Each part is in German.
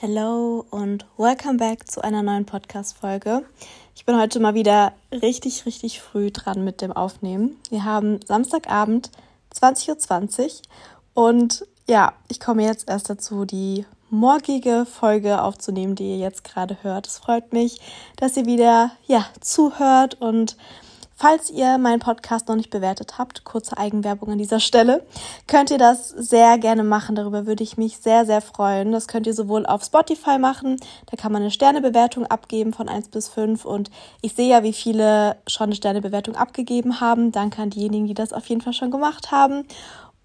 Hello und welcome back zu einer neuen Podcast-Folge. Ich bin heute mal wieder richtig, richtig früh dran mit dem Aufnehmen. Wir haben Samstagabend 20.20 Uhr und ja, ich komme jetzt erst dazu, die morgige Folge aufzunehmen, die ihr jetzt gerade hört. Es freut mich, dass ihr wieder ja, zuhört und Falls ihr meinen Podcast noch nicht bewertet habt, kurze Eigenwerbung an dieser Stelle, könnt ihr das sehr gerne machen. Darüber würde ich mich sehr, sehr freuen. Das könnt ihr sowohl auf Spotify machen, da kann man eine Sternebewertung abgeben von 1 bis 5 und ich sehe ja, wie viele schon eine Sternebewertung abgegeben haben. Danke an diejenigen, die das auf jeden Fall schon gemacht haben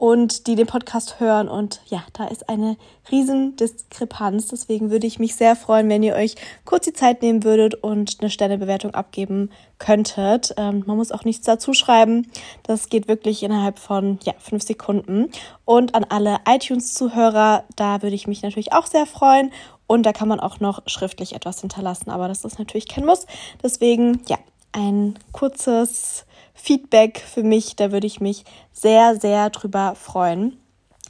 und die den Podcast hören. Und ja, da ist eine riesen Diskrepanz. Deswegen würde ich mich sehr freuen, wenn ihr euch kurz die Zeit nehmen würdet und eine Sternebewertung abgeben könntet. Ähm, man muss auch nichts dazu schreiben. Das geht wirklich innerhalb von ja, fünf Sekunden. Und an alle iTunes-Zuhörer, da würde ich mich natürlich auch sehr freuen. Und da kann man auch noch schriftlich etwas hinterlassen. Aber das ist natürlich kein Muss. Deswegen, ja, ein kurzes Feedback für mich. Da würde ich mich sehr, sehr drüber freuen.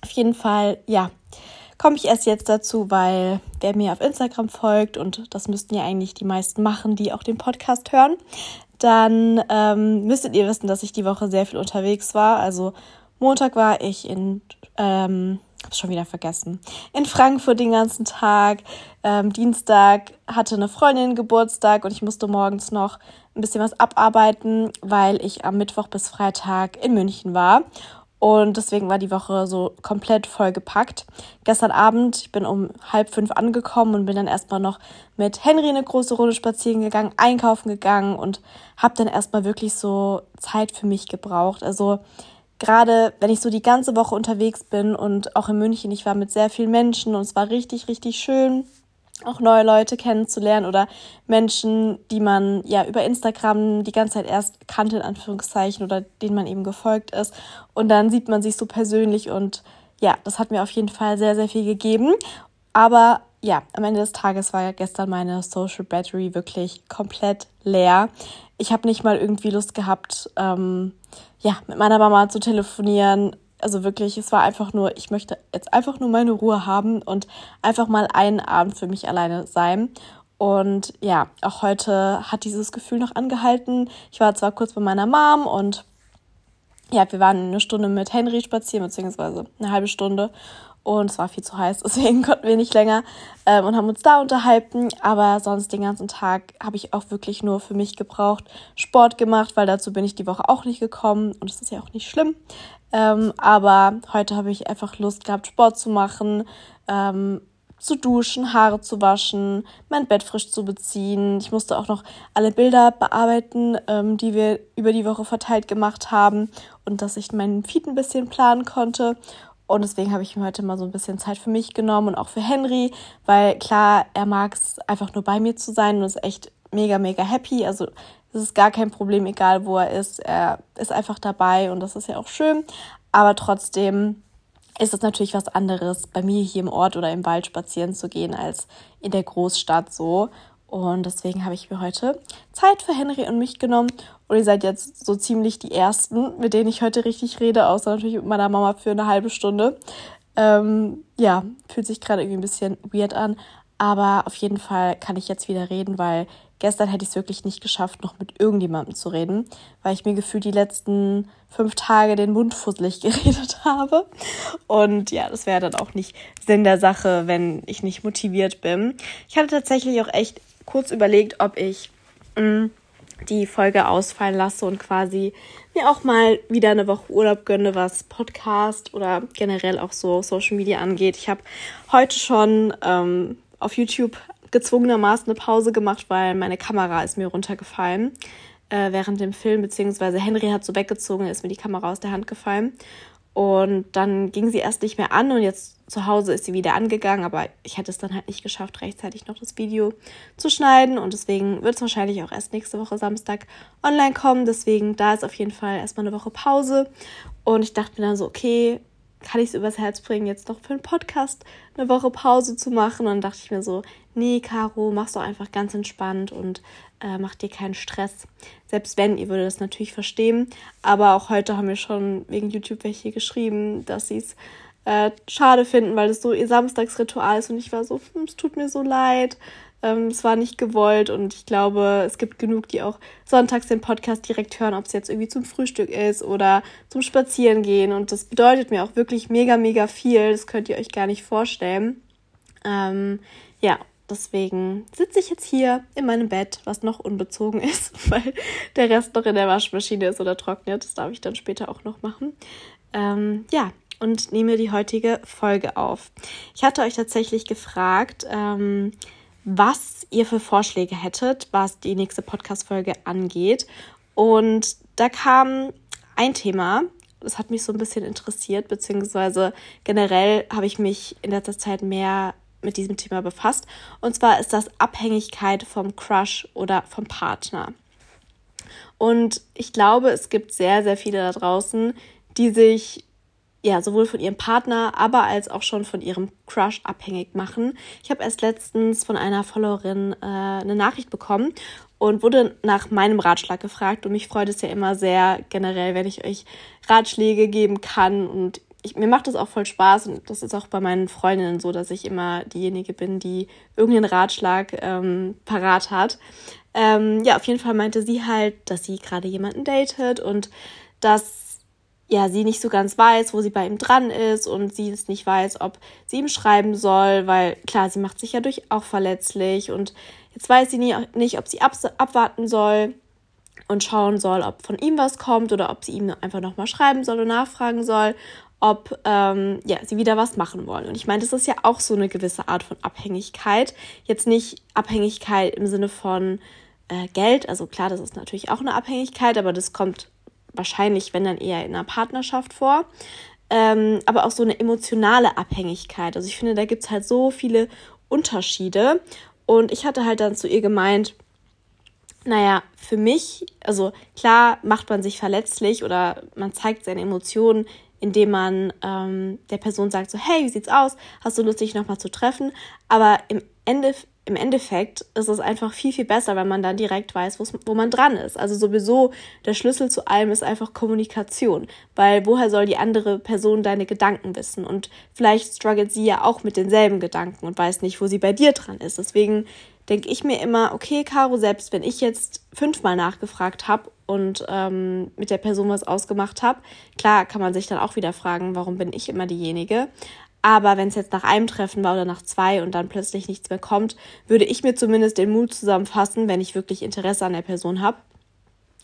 Auf jeden Fall, ja, komme ich erst jetzt dazu, weil wer mir auf Instagram folgt, und das müssten ja eigentlich die meisten machen, die auch den Podcast hören, dann ähm, müsstet ihr wissen, dass ich die Woche sehr viel unterwegs war. Also Montag war ich in, ähm, hab's schon wieder vergessen, in Frankfurt den ganzen Tag. Ähm, Dienstag hatte eine Freundin Geburtstag und ich musste morgens noch ein bisschen was abarbeiten, weil ich am Mittwoch bis Freitag in München war. Und deswegen war die Woche so komplett vollgepackt. Gestern Abend, ich bin um halb fünf angekommen und bin dann erstmal noch mit Henry eine große Runde spazieren gegangen, einkaufen gegangen und habe dann erstmal wirklich so Zeit für mich gebraucht. Also gerade wenn ich so die ganze Woche unterwegs bin und auch in München, ich war mit sehr vielen Menschen und es war richtig, richtig schön auch neue Leute kennenzulernen oder Menschen, die man ja über Instagram die ganze Zeit erst kannte, in Anführungszeichen, oder denen man eben gefolgt ist. Und dann sieht man sich so persönlich und ja, das hat mir auf jeden Fall sehr, sehr viel gegeben. Aber ja, am Ende des Tages war ja gestern meine Social Battery wirklich komplett leer. Ich habe nicht mal irgendwie Lust gehabt, ähm, ja, mit meiner Mama zu telefonieren, also wirklich, es war einfach nur, ich möchte jetzt einfach nur meine Ruhe haben und einfach mal einen Abend für mich alleine sein. Und ja, auch heute hat dieses Gefühl noch angehalten. Ich war zwar kurz bei meiner Mom und ja, wir waren eine Stunde mit Henry spazieren, beziehungsweise eine halbe Stunde. Und es war viel zu heiß, deswegen konnten wir nicht länger ähm, und haben uns da unterhalten. Aber sonst den ganzen Tag habe ich auch wirklich nur für mich gebraucht, Sport gemacht, weil dazu bin ich die Woche auch nicht gekommen. Und es ist ja auch nicht schlimm. Ähm, aber heute habe ich einfach Lust gehabt, Sport zu machen, ähm, zu duschen, Haare zu waschen, mein Bett frisch zu beziehen. Ich musste auch noch alle Bilder bearbeiten, ähm, die wir über die Woche verteilt gemacht haben und dass ich meinen Feed ein bisschen planen konnte. Und deswegen habe ich mir heute mal so ein bisschen Zeit für mich genommen und auch für Henry, weil klar, er mag es einfach nur bei mir zu sein und ist echt mega, mega happy. Also es ist gar kein Problem, egal wo er ist. Er ist einfach dabei und das ist ja auch schön. Aber trotzdem ist es natürlich was anderes, bei mir hier im Ort oder im Wald spazieren zu gehen, als in der Großstadt so. Und deswegen habe ich mir heute Zeit für Henry und mich genommen. Und ihr seid jetzt so ziemlich die Ersten, mit denen ich heute richtig rede, außer natürlich mit meiner Mama für eine halbe Stunde. Ähm, ja, fühlt sich gerade irgendwie ein bisschen weird an. Aber auf jeden Fall kann ich jetzt wieder reden, weil gestern hätte ich es wirklich nicht geschafft, noch mit irgendjemandem zu reden, weil ich mir gefühlt die letzten fünf Tage den Mund fusselig geredet habe. Und ja, das wäre dann auch nicht Sinn der Sache, wenn ich nicht motiviert bin. Ich hatte tatsächlich auch echt kurz überlegt, ob ich mm, die Folge ausfallen lasse und quasi mir auch mal wieder eine Woche Urlaub gönne, was Podcast oder generell auch so Social Media angeht. Ich habe heute schon ähm, auf YouTube gezwungenermaßen eine Pause gemacht, weil meine Kamera ist mir runtergefallen äh, während dem Film, beziehungsweise Henry hat so weggezogen, ist mir die Kamera aus der Hand gefallen. Und dann ging sie erst nicht mehr an und jetzt zu Hause ist sie wieder angegangen, aber ich hätte es dann halt nicht geschafft, rechtzeitig noch das Video zu schneiden und deswegen wird es wahrscheinlich auch erst nächste Woche Samstag online kommen. Deswegen da ist auf jeden Fall erstmal eine Woche Pause und ich dachte mir dann so, okay, kann ich es übers Herz bringen, jetzt noch für einen Podcast eine Woche Pause zu machen. Und dann dachte ich mir so, nee, Caro, mach's doch einfach ganz entspannt und äh, mach dir keinen Stress. Selbst wenn, ihr würdet das natürlich verstehen. Aber auch heute haben wir schon wegen YouTube welche geschrieben, dass sie es äh, schade finden, weil es so ihr Samstagsritual ist und ich war so, hm, es tut mir so leid. Ähm, es war nicht gewollt und ich glaube, es gibt genug, die auch sonntags den Podcast direkt hören, ob es jetzt irgendwie zum Frühstück ist oder zum Spazierengehen. Und das bedeutet mir auch wirklich mega, mega viel. Das könnt ihr euch gar nicht vorstellen. Ähm, ja, deswegen sitze ich jetzt hier in meinem Bett, was noch unbezogen ist, weil der Rest noch in der Waschmaschine ist oder trocknet. Das darf ich dann später auch noch machen. Ähm, ja, und nehme die heutige Folge auf. Ich hatte euch tatsächlich gefragt, ähm, was ihr für Vorschläge hättet, was die nächste Podcast-Folge angeht. Und da kam ein Thema, das hat mich so ein bisschen interessiert, beziehungsweise generell habe ich mich in letzter Zeit mehr mit diesem Thema befasst. Und zwar ist das Abhängigkeit vom Crush oder vom Partner. Und ich glaube, es gibt sehr, sehr viele da draußen, die sich ja, sowohl von ihrem Partner, aber als auch schon von ihrem Crush abhängig machen. Ich habe erst letztens von einer Followerin äh, eine Nachricht bekommen und wurde nach meinem Ratschlag gefragt. Und mich freut es ja immer sehr generell, wenn ich euch Ratschläge geben kann. Und ich, mir macht das auch voll Spaß. Und das ist auch bei meinen Freundinnen so, dass ich immer diejenige bin, die irgendeinen Ratschlag ähm, parat hat. Ähm, ja, auf jeden Fall meinte sie halt, dass sie gerade jemanden datet und dass ja, sie nicht so ganz weiß, wo sie bei ihm dran ist und sie es nicht weiß, ob sie ihm schreiben soll, weil klar, sie macht sich ja durch auch verletzlich und jetzt weiß sie nie, nicht, ob sie ab, abwarten soll und schauen soll, ob von ihm was kommt oder ob sie ihm einfach nochmal schreiben soll und nachfragen soll, ob ähm, ja, sie wieder was machen wollen. Und ich meine, das ist ja auch so eine gewisse Art von Abhängigkeit. Jetzt nicht Abhängigkeit im Sinne von äh, Geld, also klar, das ist natürlich auch eine Abhängigkeit, aber das kommt wahrscheinlich, wenn dann eher in einer Partnerschaft vor. Ähm, aber auch so eine emotionale Abhängigkeit. Also ich finde, da gibt es halt so viele Unterschiede. Und ich hatte halt dann zu ihr gemeint, naja, für mich, also klar macht man sich verletzlich oder man zeigt seine Emotionen, indem man ähm, der Person sagt so, hey, wie sieht's aus? Hast du Lust, dich nochmal zu treffen? Aber im Ende, im Endeffekt ist es einfach viel, viel besser, wenn man dann direkt weiß, wo man dran ist. Also sowieso der Schlüssel zu allem ist einfach Kommunikation, weil woher soll die andere Person deine Gedanken wissen? Und vielleicht struggelt sie ja auch mit denselben Gedanken und weiß nicht, wo sie bei dir dran ist. Deswegen denke ich mir immer, okay, Caro, selbst wenn ich jetzt fünfmal nachgefragt habe und ähm, mit der Person was ausgemacht habe, klar kann man sich dann auch wieder fragen, warum bin ich immer diejenige. Aber wenn es jetzt nach einem Treffen war oder nach zwei und dann plötzlich nichts mehr kommt, würde ich mir zumindest den Mut zusammenfassen, wenn ich wirklich Interesse an der Person habe,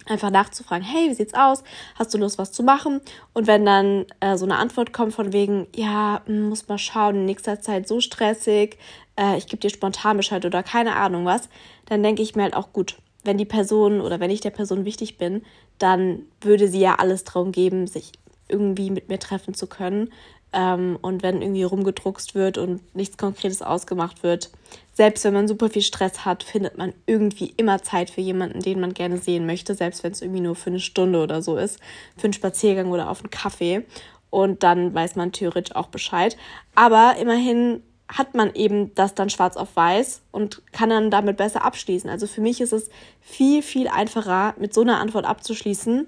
einfach nachzufragen, hey, wie sieht's aus? Hast du Lust, was zu machen? Und wenn dann äh, so eine Antwort kommt von wegen, ja, hm, muss mal schauen, in nächster Zeit so stressig, äh, ich gebe dir spontan Bescheid oder keine Ahnung was, dann denke ich mir halt auch gut, wenn die Person oder wenn ich der Person wichtig bin, dann würde sie ja alles darum geben, sich irgendwie mit mir treffen zu können. Ähm, und wenn irgendwie rumgedruckst wird und nichts Konkretes ausgemacht wird, selbst wenn man super viel Stress hat, findet man irgendwie immer Zeit für jemanden, den man gerne sehen möchte, selbst wenn es irgendwie nur für eine Stunde oder so ist, für einen Spaziergang oder auf einen Kaffee. Und dann weiß man theoretisch auch Bescheid. Aber immerhin hat man eben das dann schwarz auf weiß und kann dann damit besser abschließen. Also für mich ist es viel, viel einfacher, mit so einer Antwort abzuschließen,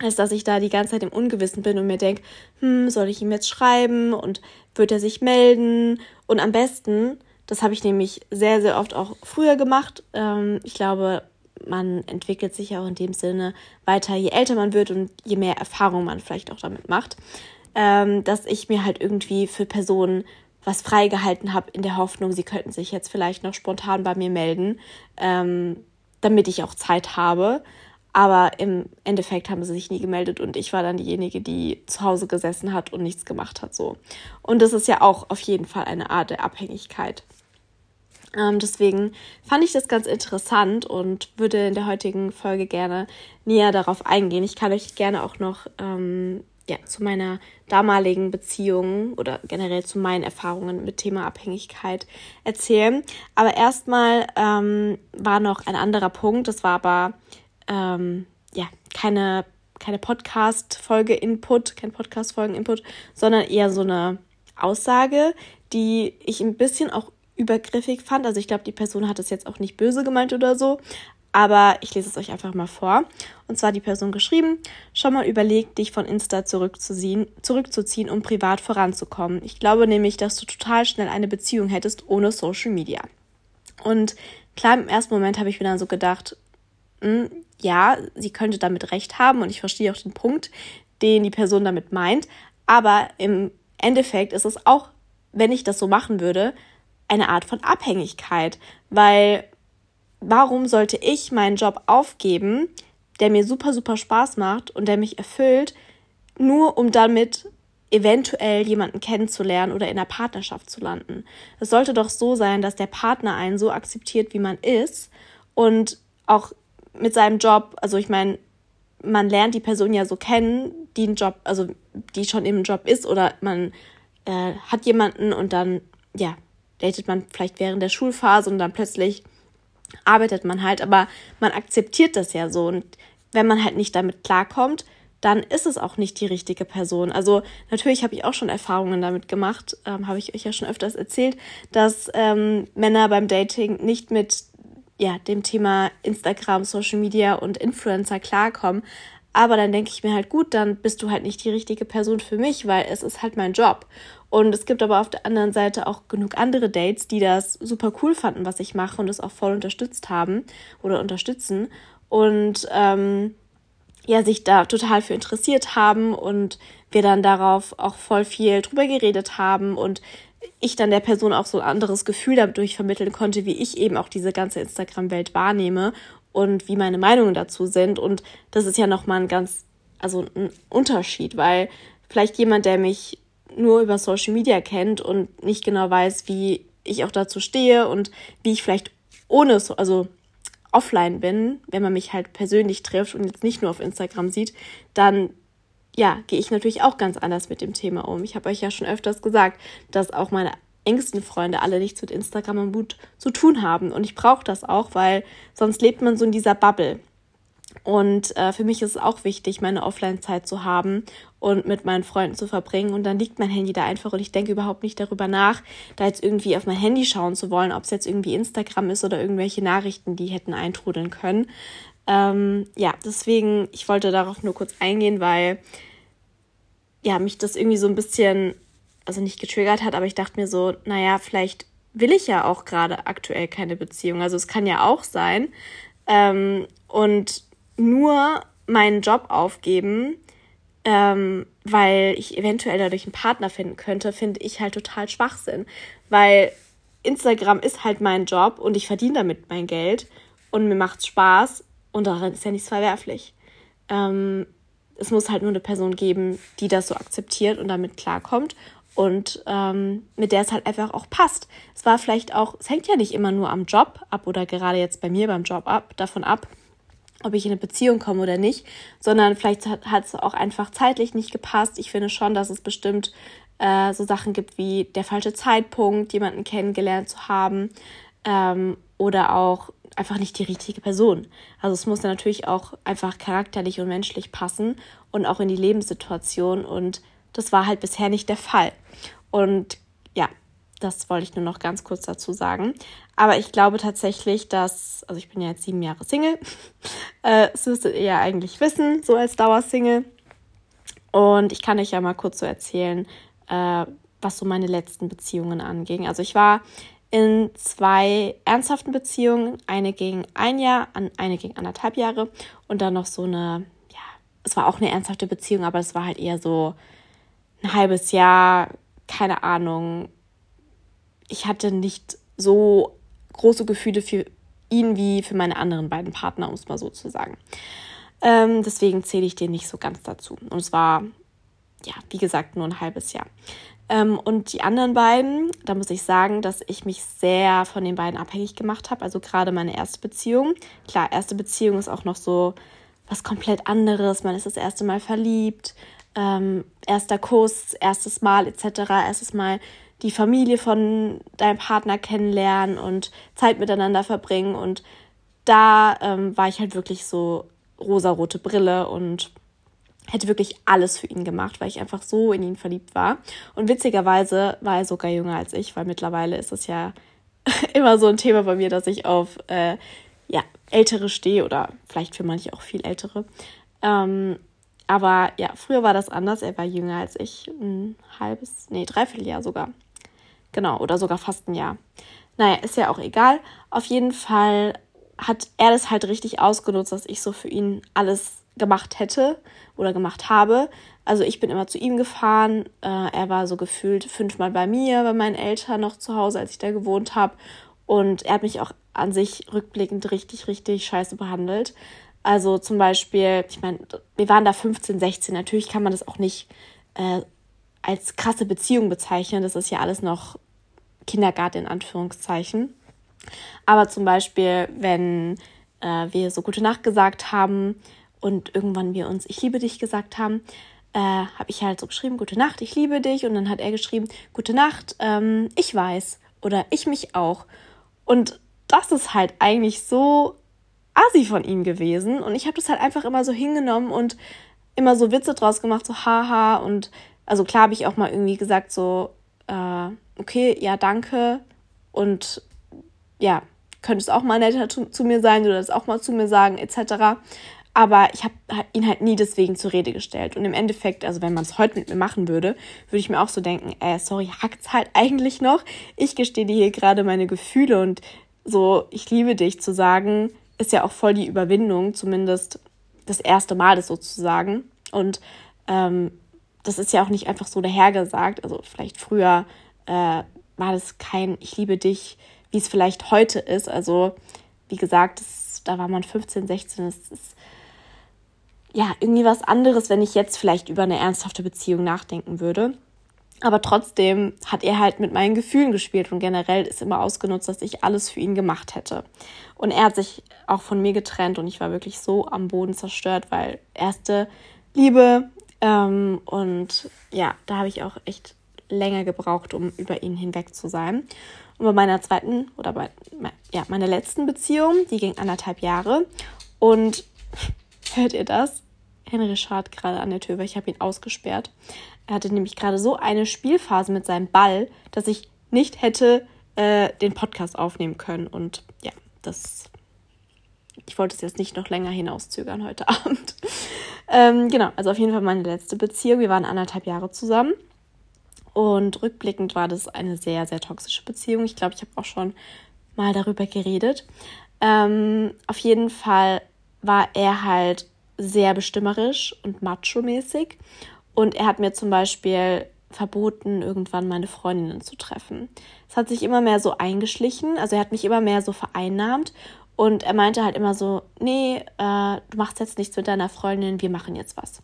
als dass ich da die ganze Zeit im Ungewissen bin und mir denke, hm, soll ich ihm jetzt schreiben und wird er sich melden? Und am besten, das habe ich nämlich sehr, sehr oft auch früher gemacht. Ähm, ich glaube, man entwickelt sich ja auch in dem Sinne weiter, je älter man wird und je mehr Erfahrung man vielleicht auch damit macht, ähm, dass ich mir halt irgendwie für Personen was freigehalten habe in der Hoffnung, sie könnten sich jetzt vielleicht noch spontan bei mir melden, ähm, damit ich auch Zeit habe. Aber im Endeffekt haben sie sich nie gemeldet und ich war dann diejenige, die zu Hause gesessen hat und nichts gemacht hat. So. Und das ist ja auch auf jeden Fall eine Art der Abhängigkeit. Ähm, deswegen fand ich das ganz interessant und würde in der heutigen Folge gerne näher darauf eingehen. Ich kann euch gerne auch noch ähm, ja, zu meiner damaligen Beziehung oder generell zu meinen Erfahrungen mit Thema Abhängigkeit erzählen. Aber erstmal ähm, war noch ein anderer Punkt, das war aber ähm, ja, keine, keine Podcast-Folge-Input, kein Podcast-Folgen-Input, sondern eher so eine Aussage, die ich ein bisschen auch übergriffig fand. Also ich glaube, die Person hat es jetzt auch nicht böse gemeint oder so, aber ich lese es euch einfach mal vor. Und zwar die Person geschrieben, schon mal überlegt, dich von Insta zurückzuziehen, zurückzuziehen, um privat voranzukommen. Ich glaube nämlich, dass du total schnell eine Beziehung hättest ohne Social Media. Und klar, im ersten Moment habe ich mir dann so gedacht, mh, hm, ja, sie könnte damit recht haben und ich verstehe auch den Punkt, den die Person damit meint. Aber im Endeffekt ist es auch, wenn ich das so machen würde, eine Art von Abhängigkeit, weil warum sollte ich meinen Job aufgeben, der mir super, super Spaß macht und der mich erfüllt, nur um damit eventuell jemanden kennenzulernen oder in einer Partnerschaft zu landen. Es sollte doch so sein, dass der Partner einen so akzeptiert, wie man ist und auch mit seinem Job, also ich meine, man lernt die Person ja so kennen, die einen Job, also die schon im Job ist oder man äh, hat jemanden und dann, ja, datet man vielleicht während der Schulphase und dann plötzlich arbeitet man halt, aber man akzeptiert das ja so und wenn man halt nicht damit klarkommt, dann ist es auch nicht die richtige Person. Also natürlich habe ich auch schon Erfahrungen damit gemacht, ähm, habe ich euch ja schon öfters erzählt, dass ähm, Männer beim Dating nicht mit ja, dem Thema Instagram, Social Media und Influencer klarkommen. Aber dann denke ich mir halt, gut, dann bist du halt nicht die richtige Person für mich, weil es ist halt mein Job. Und es gibt aber auf der anderen Seite auch genug andere Dates, die das super cool fanden, was ich mache und es auch voll unterstützt haben oder unterstützen. Und ähm, ja, sich da total für interessiert haben und wir dann darauf auch voll viel drüber geredet haben und ich dann der Person auch so ein anderes Gefühl dadurch vermitteln konnte, wie ich eben auch diese ganze Instagram-Welt wahrnehme und wie meine Meinungen dazu sind. Und das ist ja nochmal ein ganz, also ein Unterschied, weil vielleicht jemand, der mich nur über Social Media kennt und nicht genau weiß, wie ich auch dazu stehe und wie ich vielleicht ohne, also offline bin, wenn man mich halt persönlich trifft und jetzt nicht nur auf Instagram sieht, dann ja, gehe ich natürlich auch ganz anders mit dem Thema um. Ich habe euch ja schon öfters gesagt, dass auch meine engsten Freunde alle nichts mit Instagram und Mut zu tun haben. Und ich brauche das auch, weil sonst lebt man so in dieser Bubble. Und äh, für mich ist es auch wichtig, meine Offline-Zeit zu haben und mit meinen Freunden zu verbringen. Und dann liegt mein Handy da einfach und ich denke überhaupt nicht darüber nach, da jetzt irgendwie auf mein Handy schauen zu wollen, ob es jetzt irgendwie Instagram ist oder irgendwelche Nachrichten, die hätten eintrudeln können. Ähm, ja, deswegen, ich wollte darauf nur kurz eingehen, weil ja, mich das irgendwie so ein bisschen, also nicht getriggert hat, aber ich dachte mir so, naja, vielleicht will ich ja auch gerade aktuell keine Beziehung. Also es kann ja auch sein. Ähm, und nur meinen Job aufgeben, ähm, weil ich eventuell dadurch einen Partner finden könnte, finde ich halt total Schwachsinn. Weil Instagram ist halt mein Job und ich verdiene damit mein Geld und mir macht's Spaß und daran ist ja nichts verwerflich. Ähm, es muss halt nur eine Person geben, die das so akzeptiert und damit klarkommt und ähm, mit der es halt einfach auch passt. Es war vielleicht auch, es hängt ja nicht immer nur am Job ab oder gerade jetzt bei mir beim Job ab, davon ab, ob ich in eine Beziehung komme oder nicht, sondern vielleicht hat es auch einfach zeitlich nicht gepasst. Ich finde schon, dass es bestimmt äh, so Sachen gibt wie der falsche Zeitpunkt, jemanden kennengelernt zu haben ähm, oder auch einfach nicht die richtige Person. Also es muss dann natürlich auch einfach charakterlich und menschlich passen und auch in die Lebenssituation und das war halt bisher nicht der Fall. Und ja, das wollte ich nur noch ganz kurz dazu sagen. Aber ich glaube tatsächlich, dass, also ich bin ja jetzt sieben Jahre Single, äh, das müsstet ihr ja eigentlich wissen, so als Dauersingle. Und ich kann euch ja mal kurz so erzählen, äh, was so meine letzten Beziehungen anging. Also ich war in zwei ernsthaften Beziehungen. Eine ging ein Jahr, eine ging anderthalb Jahre und dann noch so eine, ja, es war auch eine ernsthafte Beziehung, aber es war halt eher so ein halbes Jahr, keine Ahnung. Ich hatte nicht so große Gefühle für ihn wie für meine anderen beiden Partner, um es mal so zu sagen. Ähm, deswegen zähle ich den nicht so ganz dazu. Und es war, ja, wie gesagt, nur ein halbes Jahr. Ähm, und die anderen beiden, da muss ich sagen, dass ich mich sehr von den beiden abhängig gemacht habe. Also gerade meine erste Beziehung. Klar, erste Beziehung ist auch noch so was komplett anderes. Man ist das erste Mal verliebt, ähm, erster Kuss, erstes Mal etc. Erstes Mal die Familie von deinem Partner kennenlernen und Zeit miteinander verbringen. Und da ähm, war ich halt wirklich so rosarote Brille und hätte wirklich alles für ihn gemacht, weil ich einfach so in ihn verliebt war. Und witzigerweise war er sogar jünger als ich, weil mittlerweile ist es ja immer so ein Thema bei mir, dass ich auf äh, ja, Ältere stehe oder vielleicht für manche auch viel Ältere. Ähm, aber ja, früher war das anders. Er war jünger als ich. Ein halbes, nee, dreiviertel Jahr sogar. Genau, oder sogar fast ein Jahr. Naja, ist ja auch egal. Auf jeden Fall hat er das halt richtig ausgenutzt, dass ich so für ihn alles gemacht hätte oder gemacht habe. Also ich bin immer zu ihm gefahren. Äh, er war so gefühlt fünfmal bei mir, bei meinen Eltern noch zu Hause, als ich da gewohnt habe. Und er hat mich auch an sich rückblickend richtig, richtig scheiße behandelt. Also zum Beispiel, ich meine, wir waren da 15, 16. Natürlich kann man das auch nicht äh, als krasse Beziehung bezeichnen. Das ist ja alles noch Kindergarten in Anführungszeichen. Aber zum Beispiel, wenn äh, wir so gute Nacht gesagt haben und irgendwann wir uns Ich liebe dich gesagt haben, äh, habe ich halt so geschrieben, gute Nacht, ich liebe dich. Und dann hat er geschrieben, gute Nacht, ähm, ich weiß. Oder ich mich auch. Und das ist halt eigentlich so assi von ihm gewesen. Und ich habe das halt einfach immer so hingenommen und immer so Witze draus gemacht, so haha. Und also klar habe ich auch mal irgendwie gesagt, so, äh, okay, ja, danke. Und ja, könntest auch mal netter zu, zu mir sein oder das auch mal zu mir sagen, etc. Aber ich habe ihn halt nie deswegen zur Rede gestellt. Und im Endeffekt, also wenn man es heute mit mir machen würde, würde ich mir auch so denken, äh, sorry, hackt's halt eigentlich noch. Ich gestehe dir hier gerade meine Gefühle und so, ich liebe dich zu sagen, ist ja auch voll die Überwindung, zumindest das erste Mal das sozusagen. Und ähm, das ist ja auch nicht einfach so dahergesagt. Also vielleicht früher äh, war das kein Ich liebe dich, wie es vielleicht heute ist. Also wie gesagt, das, da war man 15, 16. Das ist ja irgendwie was anderes, wenn ich jetzt vielleicht über eine ernsthafte Beziehung nachdenken würde. Aber trotzdem hat er halt mit meinen Gefühlen gespielt und generell ist immer ausgenutzt, dass ich alles für ihn gemacht hätte. Und er hat sich auch von mir getrennt und ich war wirklich so am Boden zerstört, weil erste Liebe ähm, und ja, da habe ich auch echt länger gebraucht, um über ihn hinweg zu sein. Und bei meiner zweiten oder bei ja, meiner letzten Beziehung, die ging anderthalb Jahre und hört ihr das? Henry schart gerade an der Tür, weil ich habe ihn ausgesperrt. Er hatte nämlich gerade so eine Spielphase mit seinem Ball, dass ich nicht hätte äh, den Podcast aufnehmen können. Und ja, das. Ich wollte es jetzt nicht noch länger hinauszögern heute Abend. ähm, genau, also auf jeden Fall meine letzte Beziehung. Wir waren anderthalb Jahre zusammen. Und rückblickend war das eine sehr, sehr toxische Beziehung. Ich glaube, ich habe auch schon mal darüber geredet. Ähm, auf jeden Fall war er halt sehr bestimmerisch und macho-mäßig. Und er hat mir zum Beispiel verboten, irgendwann meine Freundinnen zu treffen. Es hat sich immer mehr so eingeschlichen, also er hat mich immer mehr so vereinnahmt und er meinte halt immer so, nee, äh, du machst jetzt nichts mit deiner Freundin, wir machen jetzt was.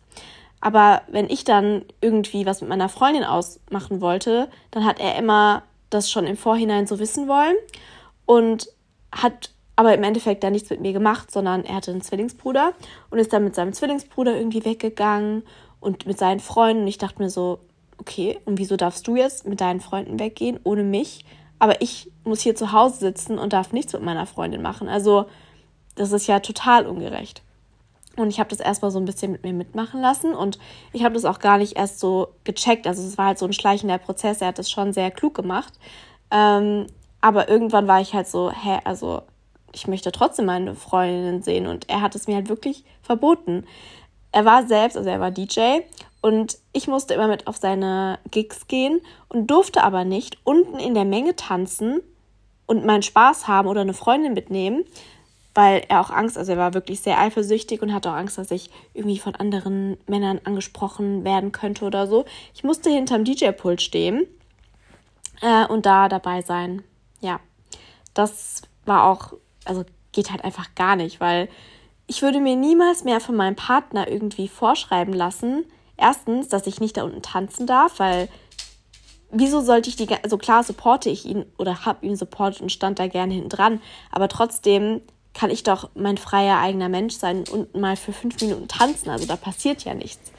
Aber wenn ich dann irgendwie was mit meiner Freundin ausmachen wollte, dann hat er immer das schon im Vorhinein so wissen wollen und hat aber im Endeffekt dann nichts mit mir gemacht, sondern er hatte einen Zwillingsbruder und ist dann mit seinem Zwillingsbruder irgendwie weggegangen und mit seinen Freunden. Und ich dachte mir so, okay, und wieso darfst du jetzt mit deinen Freunden weggehen ohne mich? Aber ich muss hier zu Hause sitzen und darf nichts mit meiner Freundin machen. Also, das ist ja total ungerecht. Und ich habe das erstmal so ein bisschen mit mir mitmachen lassen und ich habe das auch gar nicht erst so gecheckt. Also es war halt so ein schleichender Prozess. Er hat das schon sehr klug gemacht. Ähm, aber irgendwann war ich halt so, hä, also ich möchte trotzdem meine Freundin sehen und er hat es mir halt wirklich verboten. Er war selbst, also er war DJ und ich musste immer mit auf seine Gigs gehen und durfte aber nicht unten in der Menge tanzen und meinen Spaß haben oder eine Freundin mitnehmen, weil er auch Angst, also er war wirklich sehr eifersüchtig und hatte auch Angst, dass ich irgendwie von anderen Männern angesprochen werden könnte oder so. Ich musste hinterm DJ-Pult stehen äh, und da dabei sein. Ja, das war auch, also geht halt einfach gar nicht, weil ich würde mir niemals mehr von meinem Partner irgendwie vorschreiben lassen, erstens, dass ich nicht da unten tanzen darf, weil wieso sollte ich die, also klar supporte ich ihn oder habe ihn supportet und stand da gerne hinten dran, aber trotzdem kann ich doch mein freier eigener Mensch sein und mal für fünf Minuten tanzen, also da passiert ja nichts.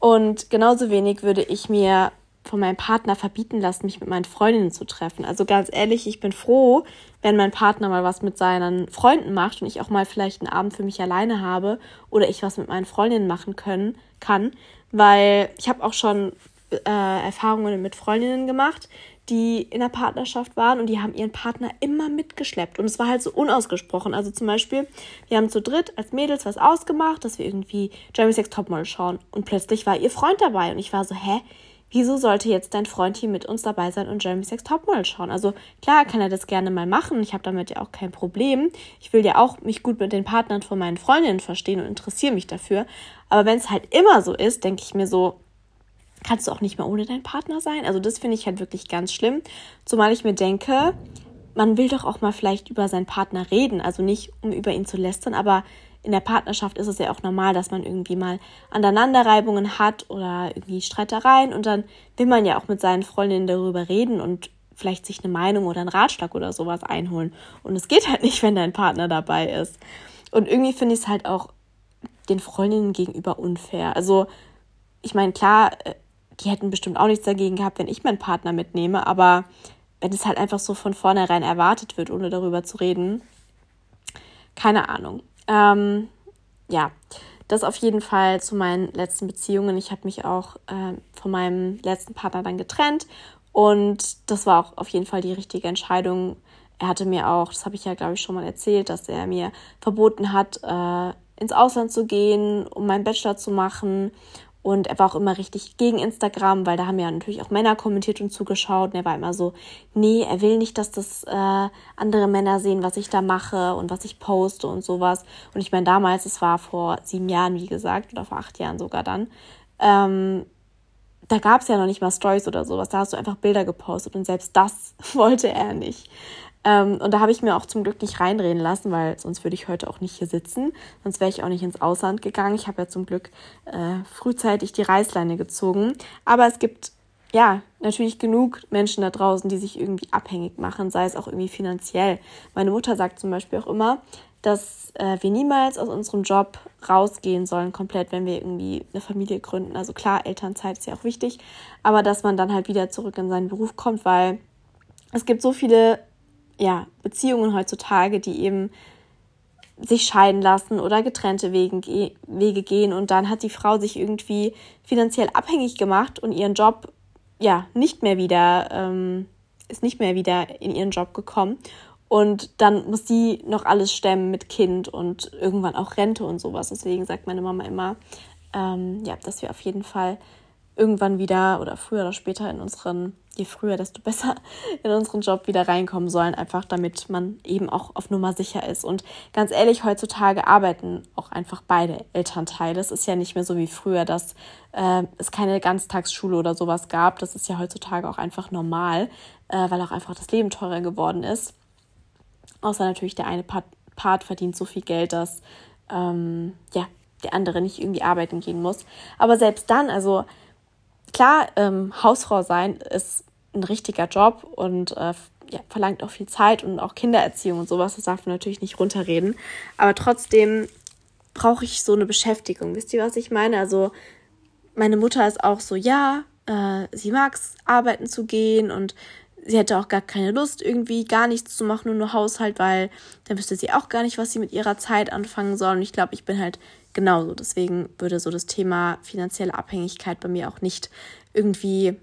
Und genauso wenig würde ich mir von meinem Partner verbieten lassen, mich mit meinen Freundinnen zu treffen. Also ganz ehrlich, ich bin froh, wenn mein Partner mal was mit seinen Freunden macht und ich auch mal vielleicht einen Abend für mich alleine habe oder ich was mit meinen Freundinnen machen können, kann, weil ich habe auch schon äh, Erfahrungen mit Freundinnen gemacht, die in der Partnerschaft waren und die haben ihren Partner immer mitgeschleppt. Und es war halt so unausgesprochen. Also zum Beispiel, wir haben zu dritt als Mädels was ausgemacht, dass wir irgendwie Jeremy Sex Topmodel schauen. Und plötzlich war ihr Freund dabei. Und ich war so, hä? Wieso sollte jetzt dein Freund hier mit uns dabei sein und Jeremy Sex Topmodel schauen? Also klar kann er das gerne mal machen. Ich habe damit ja auch kein Problem. Ich will ja auch mich gut mit den Partnern von meinen Freundinnen verstehen und interessiere mich dafür. Aber wenn es halt immer so ist, denke ich mir so, kannst du auch nicht mehr ohne deinen Partner sein. Also das finde ich halt wirklich ganz schlimm. Zumal ich mir denke, man will doch auch mal vielleicht über seinen Partner reden. Also nicht, um über ihn zu lästern, aber in der Partnerschaft ist es ja auch normal, dass man irgendwie mal Aneinanderreibungen hat oder irgendwie Streitereien und dann will man ja auch mit seinen Freundinnen darüber reden und vielleicht sich eine Meinung oder einen Ratschlag oder sowas einholen. Und es geht halt nicht, wenn dein Partner dabei ist. Und irgendwie finde ich es halt auch den Freundinnen gegenüber unfair. Also, ich meine, klar, äh, die hätten bestimmt auch nichts dagegen gehabt, wenn ich meinen Partner mitnehme, aber wenn es halt einfach so von vornherein erwartet wird, ohne darüber zu reden, keine Ahnung. Ähm, ja, das auf jeden Fall zu meinen letzten Beziehungen. Ich habe mich auch äh, von meinem letzten Partner dann getrennt und das war auch auf jeden Fall die richtige Entscheidung. Er hatte mir auch, das habe ich ja glaube ich schon mal erzählt, dass er mir verboten hat, äh, ins Ausland zu gehen, um meinen Bachelor zu machen und er war auch immer richtig gegen Instagram, weil da haben ja natürlich auch Männer kommentiert und zugeschaut. Und er war immer so, nee, er will nicht, dass das äh, andere Männer sehen, was ich da mache und was ich poste und sowas. Und ich meine, damals, es war vor sieben Jahren, wie gesagt, oder vor acht Jahren sogar dann, ähm, da gab es ja noch nicht mal Stories oder sowas. Da hast du einfach Bilder gepostet und selbst das wollte er nicht. Ähm, und da habe ich mir auch zum Glück nicht reindrehen lassen, weil sonst würde ich heute auch nicht hier sitzen. Sonst wäre ich auch nicht ins Ausland gegangen. Ich habe ja zum Glück äh, frühzeitig die Reißleine gezogen. Aber es gibt ja natürlich genug Menschen da draußen, die sich irgendwie abhängig machen, sei es auch irgendwie finanziell. Meine Mutter sagt zum Beispiel auch immer, dass äh, wir niemals aus unserem Job rausgehen sollen, komplett, wenn wir irgendwie eine Familie gründen. Also klar, Elternzeit ist ja auch wichtig, aber dass man dann halt wieder zurück in seinen Beruf kommt, weil es gibt so viele ja, Beziehungen heutzutage, die eben sich scheiden lassen oder getrennte Wege, gehen und dann hat die Frau sich irgendwie finanziell abhängig gemacht und ihren Job ja nicht mehr wieder ähm, ist nicht mehr wieder in ihren Job gekommen und dann muss sie noch alles stemmen mit Kind und irgendwann auch Rente und sowas. Deswegen sagt meine Mama immer, ähm, ja, dass wir auf jeden Fall irgendwann wieder oder früher oder später in unseren, je früher, desto besser, in unseren Job wieder reinkommen sollen, einfach damit man eben auch auf Nummer sicher ist. Und ganz ehrlich, heutzutage arbeiten auch einfach beide Elternteile. Es ist ja nicht mehr so wie früher, dass äh, es keine Ganztagsschule oder sowas gab. Das ist ja heutzutage auch einfach normal, äh, weil auch einfach das Leben teurer geworden ist. Außer natürlich der eine Part, Part verdient so viel Geld, dass ähm, ja, der andere nicht irgendwie arbeiten gehen muss. Aber selbst dann, also klar, ähm, Hausfrau sein ist ein richtiger Job und äh, ja, verlangt auch viel Zeit und auch Kindererziehung und sowas. Das darf man natürlich nicht runterreden. Aber trotzdem brauche ich so eine Beschäftigung. Wisst ihr, was ich meine? Also, meine Mutter ist auch so, ja, äh, sie mag es, arbeiten zu gehen und sie hätte auch gar keine Lust, irgendwie gar nichts zu machen, nur nur Haushalt, weil dann wüsste sie auch gar nicht, was sie mit ihrer Zeit anfangen soll. Und ich glaube, ich bin halt genauso. Deswegen würde so das Thema finanzielle Abhängigkeit bei mir auch nicht irgendwie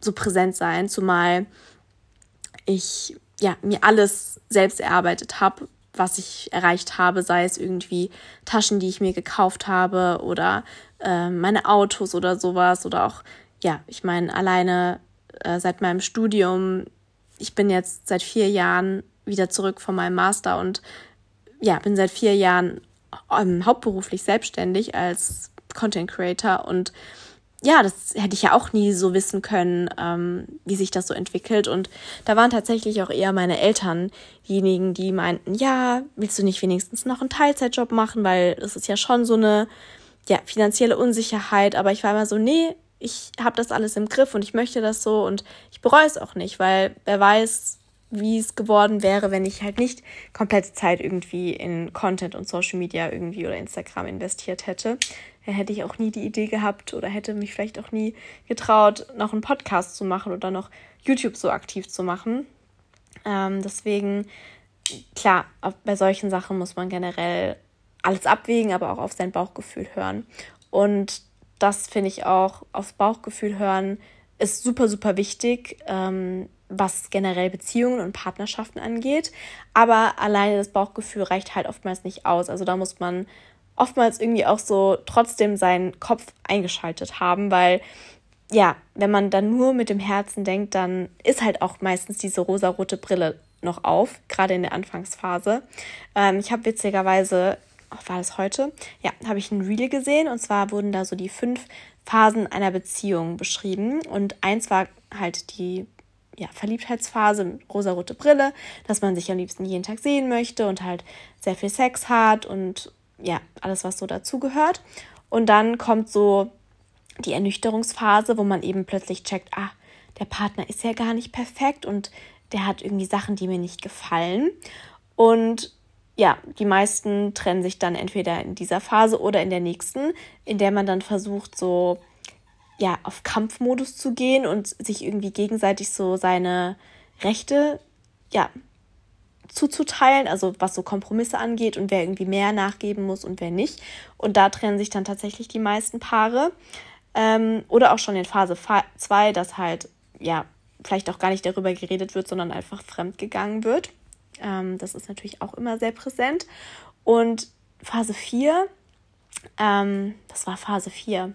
so präsent sein, zumal ich ja mir alles selbst erarbeitet habe, was ich erreicht habe, sei es irgendwie Taschen, die ich mir gekauft habe oder äh, meine Autos oder sowas oder auch ja, ich meine alleine äh, seit meinem Studium, ich bin jetzt seit vier Jahren wieder zurück von meinem Master und ja, bin seit vier Jahren ähm, hauptberuflich selbstständig als Content Creator und ja, das hätte ich ja auch nie so wissen können, ähm, wie sich das so entwickelt. Und da waren tatsächlich auch eher meine Eltern diejenigen, die meinten, ja, willst du nicht wenigstens noch einen Teilzeitjob machen, weil das ist ja schon so eine ja, finanzielle Unsicherheit. Aber ich war immer so, nee, ich habe das alles im Griff und ich möchte das so und ich bereue es auch nicht, weil wer weiß, wie es geworden wäre, wenn ich halt nicht komplette Zeit irgendwie in Content und Social Media irgendwie oder Instagram investiert hätte. Hätte ich auch nie die Idee gehabt oder hätte mich vielleicht auch nie getraut, noch einen Podcast zu machen oder noch YouTube so aktiv zu machen. Ähm, deswegen, klar, bei solchen Sachen muss man generell alles abwägen, aber auch auf sein Bauchgefühl hören. Und das finde ich auch, aufs Bauchgefühl hören ist super, super wichtig. Ähm, was generell Beziehungen und Partnerschaften angeht. Aber alleine das Bauchgefühl reicht halt oftmals nicht aus. Also da muss man oftmals irgendwie auch so trotzdem seinen Kopf eingeschaltet haben, weil ja, wenn man dann nur mit dem Herzen denkt, dann ist halt auch meistens diese rosarote Brille noch auf, gerade in der Anfangsphase. Ähm, ich habe witzigerweise, oh, war das heute? Ja, habe ich ein Reel gesehen und zwar wurden da so die fünf Phasen einer Beziehung beschrieben und eins war halt die ja, Verliebtheitsphase rosarote Brille, dass man sich am liebsten jeden Tag sehen möchte und halt sehr viel Sex hat und ja, alles, was so dazugehört. Und dann kommt so die Ernüchterungsphase, wo man eben plötzlich checkt, ah, der Partner ist ja gar nicht perfekt und der hat irgendwie Sachen, die mir nicht gefallen. Und ja, die meisten trennen sich dann entweder in dieser Phase oder in der nächsten, in der man dann versucht, so ja, auf Kampfmodus zu gehen und sich irgendwie gegenseitig so seine Rechte, ja, zuzuteilen, also was so Kompromisse angeht und wer irgendwie mehr nachgeben muss und wer nicht. Und da trennen sich dann tatsächlich die meisten Paare. Ähm, oder auch schon in Phase 2, dass halt, ja, vielleicht auch gar nicht darüber geredet wird, sondern einfach fremd gegangen wird. Ähm, das ist natürlich auch immer sehr präsent. Und Phase 4, ähm, das war Phase 4.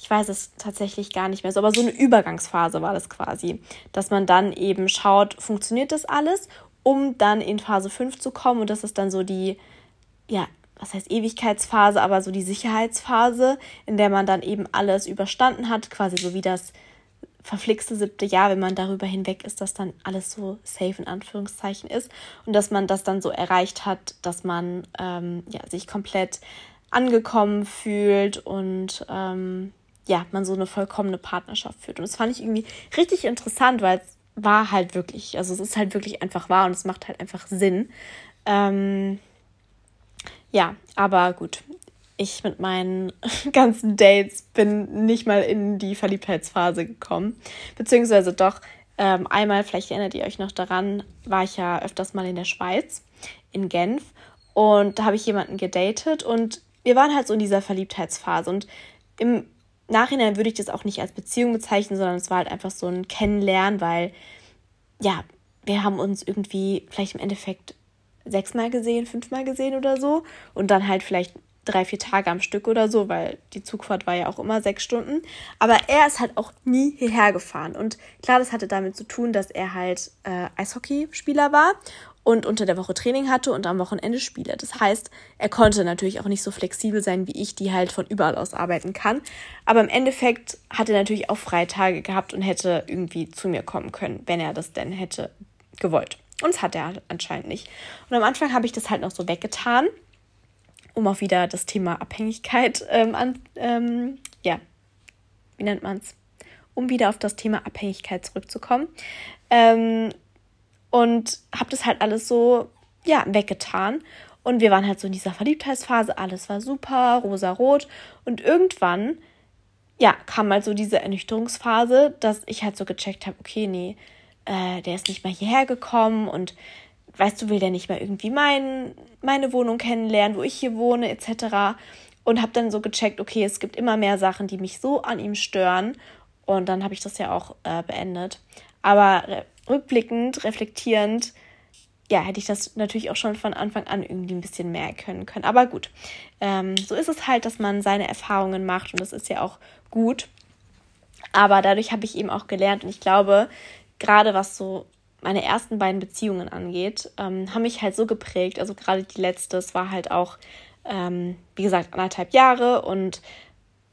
Ich weiß es tatsächlich gar nicht mehr so, aber so eine Übergangsphase war das quasi, dass man dann eben schaut, funktioniert das alles, um dann in Phase 5 zu kommen. Und das ist dann so die, ja, was heißt Ewigkeitsphase, aber so die Sicherheitsphase, in der man dann eben alles überstanden hat, quasi so wie das verflixte siebte Jahr, wenn man darüber hinweg ist, dass dann alles so safe in Anführungszeichen ist. Und dass man das dann so erreicht hat, dass man ähm, ja, sich komplett angekommen fühlt und ähm, ja, man so eine vollkommene Partnerschaft führt. Und das fand ich irgendwie richtig interessant, weil es war halt wirklich, also es ist halt wirklich einfach wahr und es macht halt einfach Sinn. Ähm, ja, aber gut, ich mit meinen ganzen Dates bin nicht mal in die Verliebtheitsphase gekommen. Beziehungsweise doch, ähm, einmal, vielleicht erinnert ihr euch noch daran, war ich ja öfters mal in der Schweiz, in Genf. Und da habe ich jemanden gedatet und wir waren halt so in dieser Verliebtheitsphase. Und im Nachhinein würde ich das auch nicht als Beziehung bezeichnen, sondern es war halt einfach so ein Kennenlernen, weil, ja, wir haben uns irgendwie vielleicht im Endeffekt sechsmal gesehen, fünfmal gesehen oder so. Und dann halt vielleicht drei, vier Tage am Stück oder so, weil die Zugfahrt war ja auch immer sechs Stunden. Aber er ist halt auch nie hierher gefahren. Und klar, das hatte damit zu tun, dass er halt äh, Eishockeyspieler war und unter der Woche Training hatte und am Wochenende Spiele. Das heißt, er konnte natürlich auch nicht so flexibel sein wie ich, die halt von überall aus arbeiten kann. Aber im Endeffekt hat er natürlich auch Freitage gehabt und hätte irgendwie zu mir kommen können, wenn er das denn hätte gewollt. Und das hat er anscheinend nicht. Und am Anfang habe ich das halt noch so weggetan um auch wieder das Thema Abhängigkeit ähm, an, ähm, ja, wie nennt man es? Um wieder auf das Thema Abhängigkeit zurückzukommen. Ähm, und habe das halt alles so, ja, weggetan. Und wir waren halt so in dieser Verliebtheitsphase, alles war super, rosa-rot. Und irgendwann, ja, kam halt so diese Ernüchterungsphase, dass ich halt so gecheckt habe, okay, nee, äh, der ist nicht mal hierher gekommen und weißt du, will der nicht mal irgendwie mein, meine Wohnung kennenlernen, wo ich hier wohne, etc. Und habe dann so gecheckt, okay, es gibt immer mehr Sachen, die mich so an ihm stören. Und dann habe ich das ja auch äh, beendet. Aber re rückblickend, reflektierend, ja, hätte ich das natürlich auch schon von Anfang an irgendwie ein bisschen mehr erkennen können. Aber gut, ähm, so ist es halt, dass man seine Erfahrungen macht und das ist ja auch gut. Aber dadurch habe ich eben auch gelernt und ich glaube, gerade was so meine ersten beiden Beziehungen angeht, ähm, haben mich halt so geprägt. Also gerade die letzte, es war halt auch, ähm, wie gesagt, anderthalb Jahre und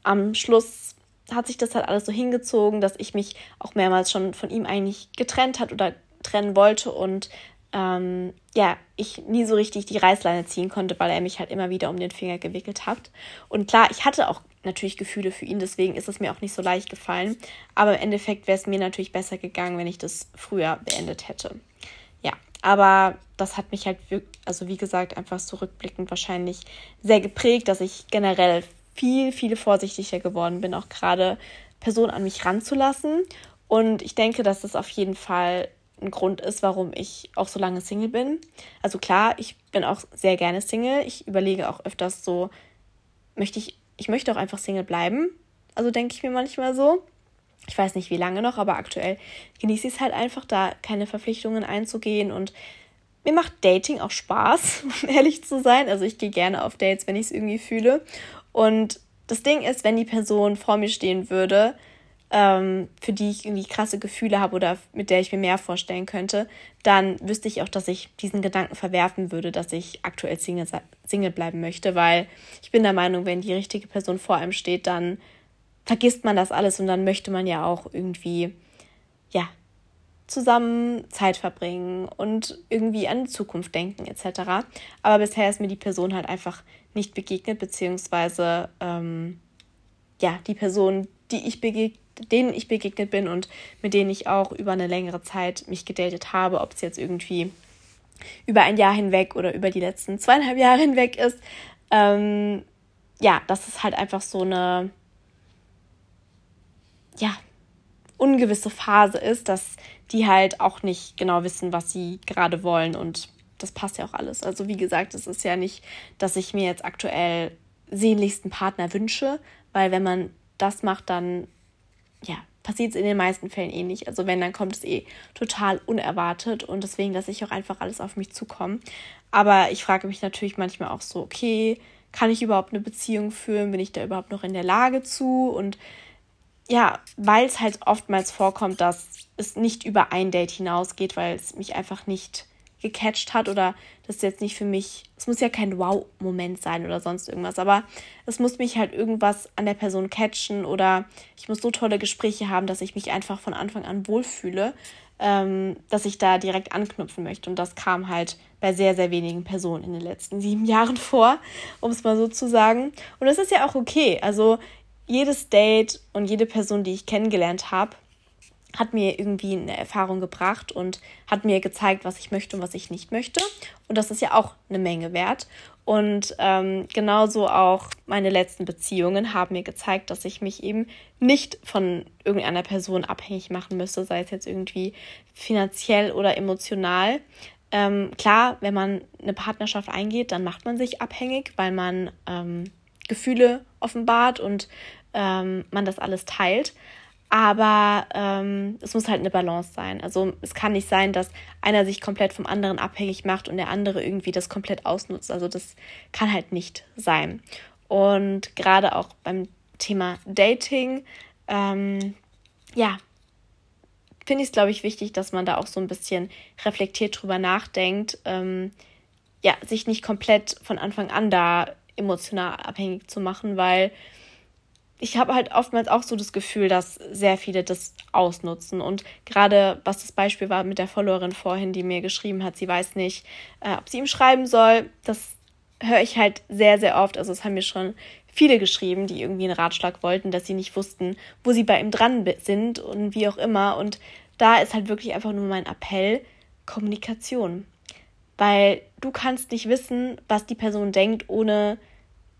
am Schluss hat sich das halt alles so hingezogen, dass ich mich auch mehrmals schon von ihm eigentlich getrennt hat oder trennen wollte und ähm, ja, ich nie so richtig die Reißleine ziehen konnte, weil er mich halt immer wieder um den Finger gewickelt hat. Und klar, ich hatte auch natürlich Gefühle für ihn, deswegen ist es mir auch nicht so leicht gefallen. Aber im Endeffekt wäre es mir natürlich besser gegangen, wenn ich das früher beendet hätte. Ja, aber das hat mich halt, also wie gesagt, einfach zurückblickend wahrscheinlich sehr geprägt, dass ich generell viel, viel vorsichtiger geworden bin, auch gerade Personen an mich ranzulassen. Und ich denke, dass das auf jeden Fall ein Grund ist, warum ich auch so lange Single bin. Also klar, ich bin auch sehr gerne Single. Ich überlege auch öfters so, möchte ich ich möchte auch einfach Single bleiben. Also denke ich mir manchmal so. Ich weiß nicht, wie lange noch, aber aktuell genieße ich es halt einfach, da keine Verpflichtungen einzugehen und mir macht Dating auch Spaß, um ehrlich zu sein. Also ich gehe gerne auf Dates, wenn ich es irgendwie fühle. Und das Ding ist, wenn die Person vor mir stehen würde, ähm, für die ich irgendwie krasse Gefühle habe oder mit der ich mir mehr vorstellen könnte, dann wüsste ich auch, dass ich diesen Gedanken verwerfen würde, dass ich aktuell Single, Single bleiben möchte, weil ich bin der Meinung, wenn die richtige Person vor einem steht, dann vergisst man das alles und dann möchte man ja auch irgendwie, ja, zusammen Zeit verbringen und irgendwie an die Zukunft denken etc. Aber bisher ist mir die Person halt einfach nicht begegnet, beziehungsweise ähm, ja, die Person, die ich denen ich begegnet bin und mit denen ich auch über eine längere Zeit mich gedatet habe, ob es jetzt irgendwie über ein Jahr hinweg oder über die letzten zweieinhalb Jahre hinweg ist. Ähm, ja, das ist halt einfach so eine, ja, ungewisse Phase ist, dass die halt auch nicht genau wissen, was sie gerade wollen und das passt ja auch alles. Also wie gesagt, es ist ja nicht, dass ich mir jetzt aktuell sehnlichsten Partner wünsche, weil wenn man das macht, dann ja, passiert es in den meisten Fällen eh nicht. Also wenn, dann kommt es eh total unerwartet und deswegen lasse ich auch einfach alles auf mich zukommen. Aber ich frage mich natürlich manchmal auch so, okay, kann ich überhaupt eine Beziehung führen? Bin ich da überhaupt noch in der Lage zu? Und ja, weil es halt oftmals vorkommt, dass es nicht über ein Date hinausgeht, weil es mich einfach nicht gecatcht hat oder das ist jetzt nicht für mich, es muss ja kein Wow-Moment sein oder sonst irgendwas, aber es muss mich halt irgendwas an der Person catchen oder ich muss so tolle Gespräche haben, dass ich mich einfach von Anfang an wohlfühle, ähm, dass ich da direkt anknüpfen möchte. Und das kam halt bei sehr, sehr wenigen Personen in den letzten sieben Jahren vor, um es mal so zu sagen. Und das ist ja auch okay. Also jedes Date und jede Person, die ich kennengelernt habe, hat mir irgendwie eine Erfahrung gebracht und hat mir gezeigt, was ich möchte und was ich nicht möchte. Und das ist ja auch eine Menge wert. Und ähm, genauso auch meine letzten Beziehungen haben mir gezeigt, dass ich mich eben nicht von irgendeiner Person abhängig machen müsste, sei es jetzt irgendwie finanziell oder emotional. Ähm, klar, wenn man eine Partnerschaft eingeht, dann macht man sich abhängig, weil man ähm, Gefühle offenbart und ähm, man das alles teilt. Aber ähm, es muss halt eine Balance sein. Also es kann nicht sein, dass einer sich komplett vom anderen abhängig macht und der andere irgendwie das komplett ausnutzt. Also das kann halt nicht sein. Und gerade auch beim Thema Dating, ähm, ja, finde ich es, glaube ich, wichtig, dass man da auch so ein bisschen reflektiert drüber nachdenkt. Ähm, ja, sich nicht komplett von Anfang an da emotional abhängig zu machen, weil ich habe halt oftmals auch so das Gefühl, dass sehr viele das ausnutzen. Und gerade was das Beispiel war mit der Followerin vorhin, die mir geschrieben hat, sie weiß nicht, äh, ob sie ihm schreiben soll, das höre ich halt sehr, sehr oft. Also es haben mir schon viele geschrieben, die irgendwie einen Ratschlag wollten, dass sie nicht wussten, wo sie bei ihm dran sind und wie auch immer. Und da ist halt wirklich einfach nur mein Appell, Kommunikation. Weil du kannst nicht wissen, was die Person denkt, ohne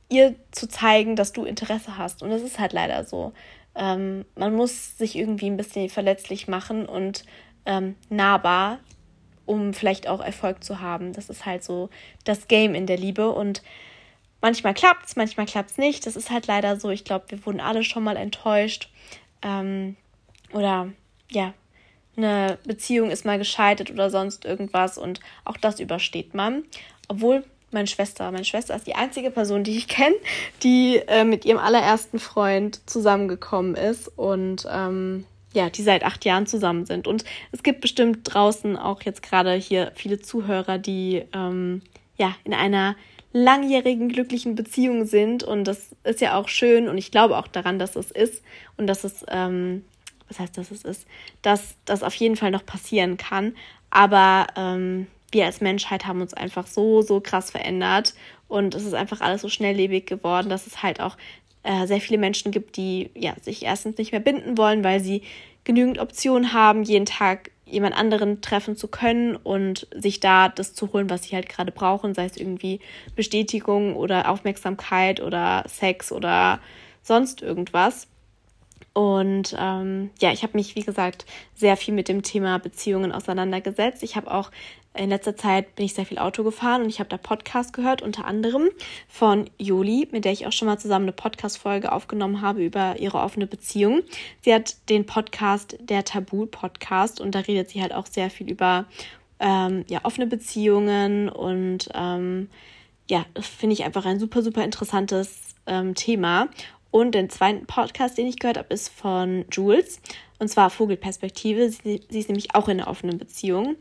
ihr zu zeigen, dass du Interesse hast. Und das ist halt leider so. Ähm, man muss sich irgendwie ein bisschen verletzlich machen und ähm, nahbar, um vielleicht auch Erfolg zu haben. Das ist halt so das Game in der Liebe. Und manchmal klappt es, manchmal klappt es nicht. Das ist halt leider so. Ich glaube, wir wurden alle schon mal enttäuscht. Ähm, oder ja, eine Beziehung ist mal gescheitert oder sonst irgendwas. Und auch das übersteht man. Obwohl meine Schwester. Meine Schwester ist die einzige Person, die ich kenne, die äh, mit ihrem allerersten Freund zusammengekommen ist und ähm, ja, die seit acht Jahren zusammen sind. Und es gibt bestimmt draußen auch jetzt gerade hier viele Zuhörer, die ähm, ja in einer langjährigen glücklichen Beziehung sind und das ist ja auch schön und ich glaube auch daran, dass es ist und dass es ähm, was heißt, dass es ist, dass das auf jeden Fall noch passieren kann. Aber ähm, wir als Menschheit haben uns einfach so, so krass verändert und es ist einfach alles so schnelllebig geworden, dass es halt auch äh, sehr viele Menschen gibt, die ja, sich erstens nicht mehr binden wollen, weil sie genügend Optionen haben, jeden Tag jemand anderen treffen zu können und sich da das zu holen, was sie halt gerade brauchen, sei es irgendwie Bestätigung oder Aufmerksamkeit oder Sex oder sonst irgendwas. Und ähm, ja, ich habe mich, wie gesagt, sehr viel mit dem Thema Beziehungen auseinandergesetzt. Ich habe auch in letzter Zeit bin ich sehr viel Auto gefahren und ich habe da Podcast gehört, unter anderem von Joli, mit der ich auch schon mal zusammen eine Podcast-Folge aufgenommen habe über ihre offene Beziehung. Sie hat den Podcast der Tabu-Podcast und da redet sie halt auch sehr viel über ähm, ja, offene Beziehungen und ähm, ja, finde ich einfach ein super, super interessantes ähm, Thema. Und den zweiten Podcast, den ich gehört habe, ist von Jules. Und zwar Vogelperspektive. Sie, sie ist nämlich auch in einer offenen Beziehung.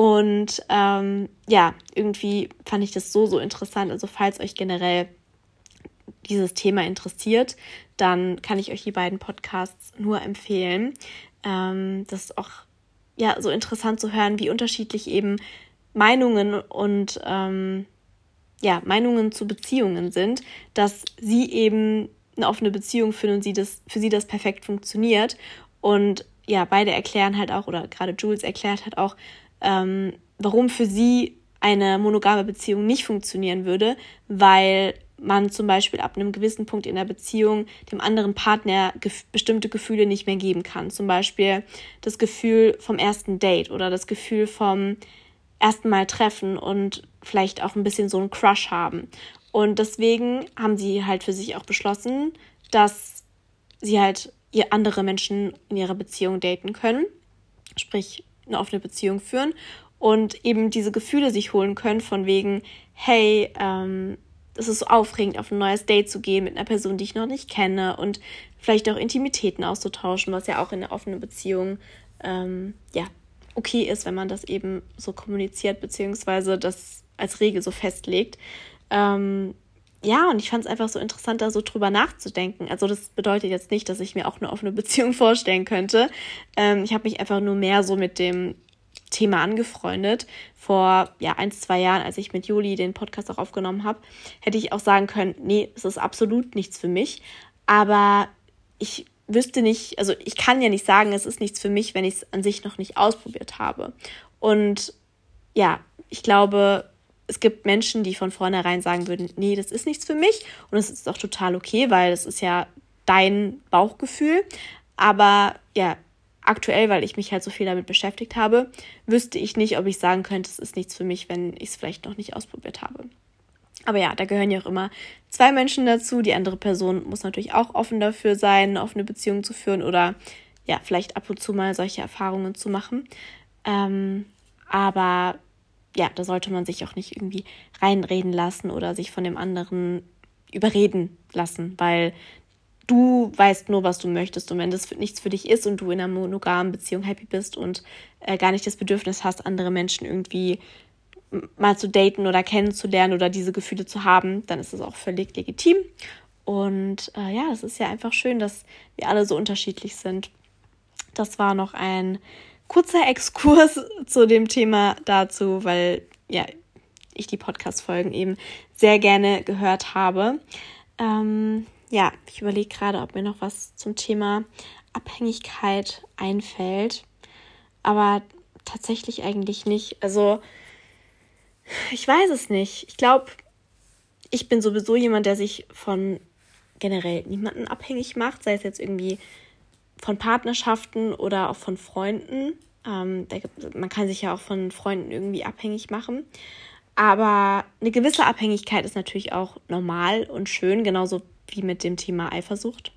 Und ähm, ja, irgendwie fand ich das so, so interessant. Also falls euch generell dieses Thema interessiert, dann kann ich euch die beiden Podcasts nur empfehlen. Ähm, das ist auch ja so interessant zu hören, wie unterschiedlich eben Meinungen und ähm, ja, Meinungen zu Beziehungen sind, dass sie eben eine offene Beziehung führen und sie das, für sie das perfekt funktioniert. Und ja, beide erklären halt auch, oder gerade Jules erklärt halt auch, ähm, warum für sie eine monogame Beziehung nicht funktionieren würde, weil man zum Beispiel ab einem gewissen Punkt in der Beziehung dem anderen Partner gef bestimmte Gefühle nicht mehr geben kann. Zum Beispiel das Gefühl vom ersten Date oder das Gefühl vom ersten Mal treffen und vielleicht auch ein bisschen so einen Crush haben. Und deswegen haben sie halt für sich auch beschlossen, dass sie halt ihr andere Menschen in ihrer Beziehung daten können, sprich eine offene Beziehung führen und eben diese Gefühle sich holen können von wegen, hey, ähm, es ist so aufregend, auf ein neues Date zu gehen mit einer Person, die ich noch nicht kenne und vielleicht auch Intimitäten auszutauschen, was ja auch in einer offenen Beziehung ähm, ja okay ist, wenn man das eben so kommuniziert, beziehungsweise das als Regel so festlegt. Ähm, ja, und ich fand es einfach so interessant, da so drüber nachzudenken. Also das bedeutet jetzt nicht, dass ich mir auch eine offene Beziehung vorstellen könnte. Ähm, ich habe mich einfach nur mehr so mit dem Thema angefreundet. Vor ja, ein, zwei Jahren, als ich mit Juli den Podcast auch aufgenommen habe, hätte ich auch sagen können, nee, es ist absolut nichts für mich. Aber ich wüsste nicht, also ich kann ja nicht sagen, es ist nichts für mich, wenn ich es an sich noch nicht ausprobiert habe. Und ja, ich glaube, es gibt Menschen, die von vornherein sagen würden, nee, das ist nichts für mich. Und es ist auch total okay, weil das ist ja dein Bauchgefühl. Aber ja, aktuell, weil ich mich halt so viel damit beschäftigt habe, wüsste ich nicht, ob ich sagen könnte, es ist nichts für mich, wenn ich es vielleicht noch nicht ausprobiert habe. Aber ja, da gehören ja auch immer zwei Menschen dazu. Die andere Person muss natürlich auch offen dafür sein, eine offene Beziehung zu führen oder ja, vielleicht ab und zu mal solche Erfahrungen zu machen. Ähm, aber ja, da sollte man sich auch nicht irgendwie reinreden lassen oder sich von dem anderen überreden lassen, weil du weißt nur, was du möchtest und wenn das nichts für dich ist und du in einer monogamen Beziehung happy bist und äh, gar nicht das Bedürfnis hast, andere Menschen irgendwie mal zu daten oder kennenzulernen oder diese Gefühle zu haben, dann ist es auch völlig legitim. Und äh, ja, es ist ja einfach schön, dass wir alle so unterschiedlich sind. Das war noch ein kurzer Exkurs zu dem Thema dazu, weil ja, ich die Podcast-Folgen eben sehr gerne gehört habe. Ähm, ja, ich überlege gerade, ob mir noch was zum Thema Abhängigkeit einfällt. Aber tatsächlich eigentlich nicht. Also, ich weiß es nicht. Ich glaube, ich bin sowieso jemand, der sich von generell niemanden abhängig macht, sei es jetzt irgendwie von Partnerschaften oder auch von Freunden. Ähm, gibt, man kann sich ja auch von Freunden irgendwie abhängig machen. Aber eine gewisse Abhängigkeit ist natürlich auch normal und schön, genauso wie mit dem Thema Eifersucht.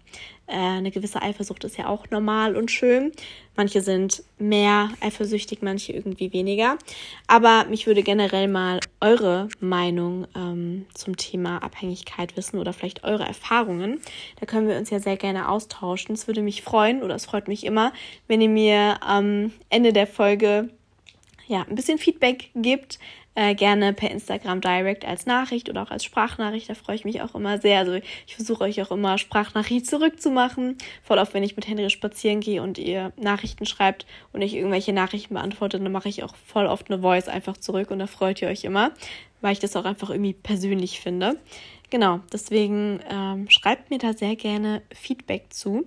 Äh, eine gewisse Eifersucht ist ja auch normal und schön. Manche sind mehr eifersüchtig, manche irgendwie weniger. Aber mich würde generell mal eure Meinung ähm, zum Thema Abhängigkeit wissen oder vielleicht eure Erfahrungen. Da können wir uns ja sehr gerne austauschen. Es würde mich freuen oder es freut mich immer, wenn ihr mir am Ende der Folge ja, ein bisschen Feedback gibt, äh, gerne per Instagram Direct als Nachricht oder auch als Sprachnachricht. Da freue ich mich auch immer sehr. Also ich versuche euch auch immer Sprachnachricht zurückzumachen. Voll oft, wenn ich mit Henry spazieren gehe und ihr Nachrichten schreibt und ich irgendwelche Nachrichten beantworte, dann mache ich auch voll oft eine Voice einfach zurück und da freut ihr euch immer, weil ich das auch einfach irgendwie persönlich finde. Genau, deswegen ähm, schreibt mir da sehr gerne Feedback zu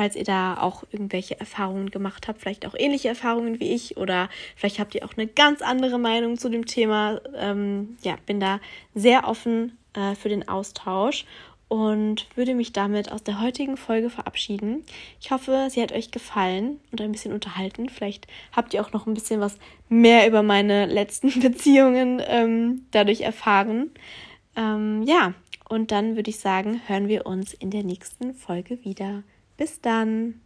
falls ihr da auch irgendwelche Erfahrungen gemacht habt, vielleicht auch ähnliche Erfahrungen wie ich oder vielleicht habt ihr auch eine ganz andere Meinung zu dem Thema. Ähm, ja, bin da sehr offen äh, für den Austausch. und würde mich damit aus der heutigen Folge verabschieden. Ich hoffe, sie hat euch gefallen und ein bisschen unterhalten. Vielleicht habt ihr auch noch ein bisschen was mehr über meine letzten Beziehungen ähm, dadurch erfahren. Ähm, ja, und dann würde ich sagen, hören wir uns in der nächsten Folge wieder. Bis dann!